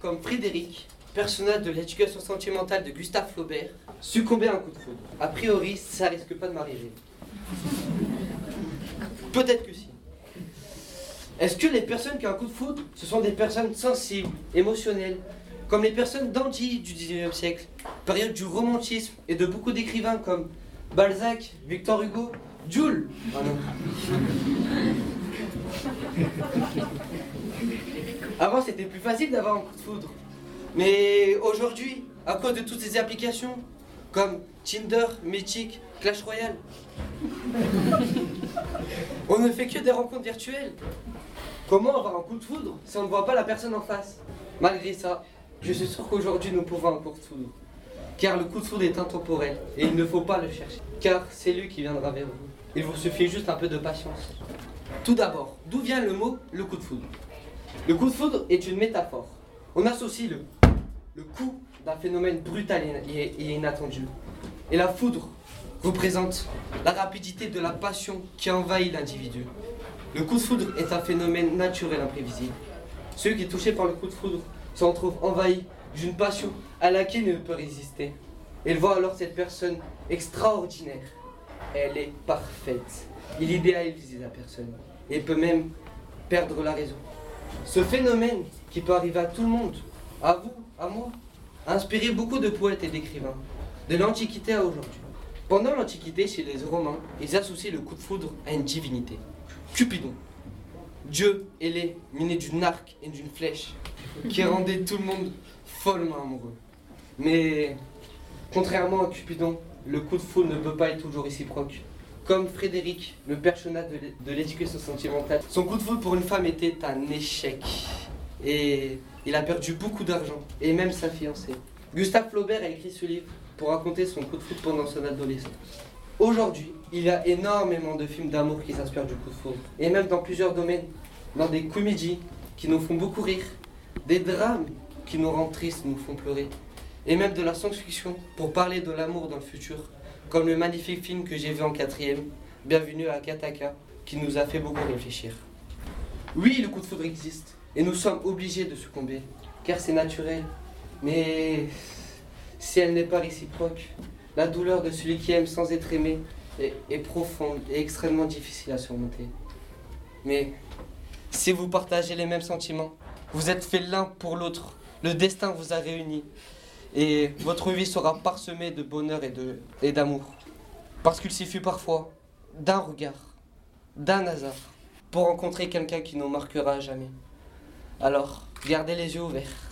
comme Frédéric, personnage de l'éducation sentimentale de Gustave Flaubert, succomber à un coup de foudre. A priori, ça risque pas de m'arriver. Peut-être que si. Est-ce que les personnes qui ont un coup de foudre, ce sont des personnes sensibles, émotionnelles, comme les personnes d'Andy du 19e siècle, période du romantisme et de beaucoup d'écrivains comme Balzac, Victor Hugo, Jules Ah. Avant, c'était plus facile d'avoir un coup de foudre. Mais aujourd'hui, à cause de toutes ces applications, comme Tinder, Mythic, Clash Royale, on ne fait que des rencontres virtuelles. Comment avoir un coup de foudre si on ne voit pas la personne en face? Malgré ça, je suis sûr qu'aujourd'hui nous pouvons un coup de foudre. Car le coup de foudre est intemporel et il ne faut pas le chercher. Car c'est lui qui viendra vers vous. Il vous suffit juste un peu de patience. Tout d'abord, d'où vient le mot le coup de foudre? Le coup de foudre est une métaphore. On associe le, coup d'un phénomène brutal et, inattendu. Et la foudre représente la rapidité de la passion qui envahit l'individu. Le coup de foudre est un phénomène naturel imprévisible. Ceux qui, touchés par le coup de foudre, s'en trouvent envahis d'une passion à laquelle il ne peut résister. Ils voient alors cette personne extraordinaire. Elle est parfaite. Il idéalise la personne et peut même perdre la raison. Ce phénomène, qui peut arriver à tout le monde, à vous, à moi, a inspiré beaucoup de poètes et d'écrivains, de l'Antiquité à aujourd'hui. Pendant l'Antiquité, chez les Romains, ils associaient le coup de foudre à une divinité. Cupidon. Dieu ailé, munis d'une arc et d'une flèche, qui rendait tout le monde follement amoureux. Mais, contrairement à Cupidon, le coup de foudre ne peut pas être toujours réciproque. Comme Frédéric, le personnage de l'éducation sentimentale, son coup de foudre pour une femme était un échec. Et il a perdu beaucoup d'argent, et même sa fiancée. Gustave Flaubert a écrit ce livre pour raconter son coup de foudre pendant son adolescence. Aujourd'hui, il y a énormément de films d'amour qui s'inspirent du coup de foudre, et même dans plusieurs domaines, dans des comédies qui nous font beaucoup rire, des drames qui nous rendent tristes, nous font pleurer, et même de la science-fiction pour parler de l'amour dans le futur, comme le magnifique film que j'ai vu en quatrième, Bienvenue à Kataka, qui nous a fait beaucoup réfléchir. Oui, le coup de foudre existe, et nous sommes obligés de succomber, car c'est naturel, mais si elle n'est pas réciproque, la douleur de celui qui aime sans être aimé est, est, profonde et extrêmement difficile à surmonter. Mais si vous partagez les mêmes sentiments, vous êtes faits l'un pour l'autre, le destin vous a réunis et votre vie sera parsemée de bonheur et d'amour. Parce qu'il suffit parfois d'un regard, d'un hasard, pour rencontrer quelqu'un qui nous marquera jamais. Alors, gardez les yeux ouverts.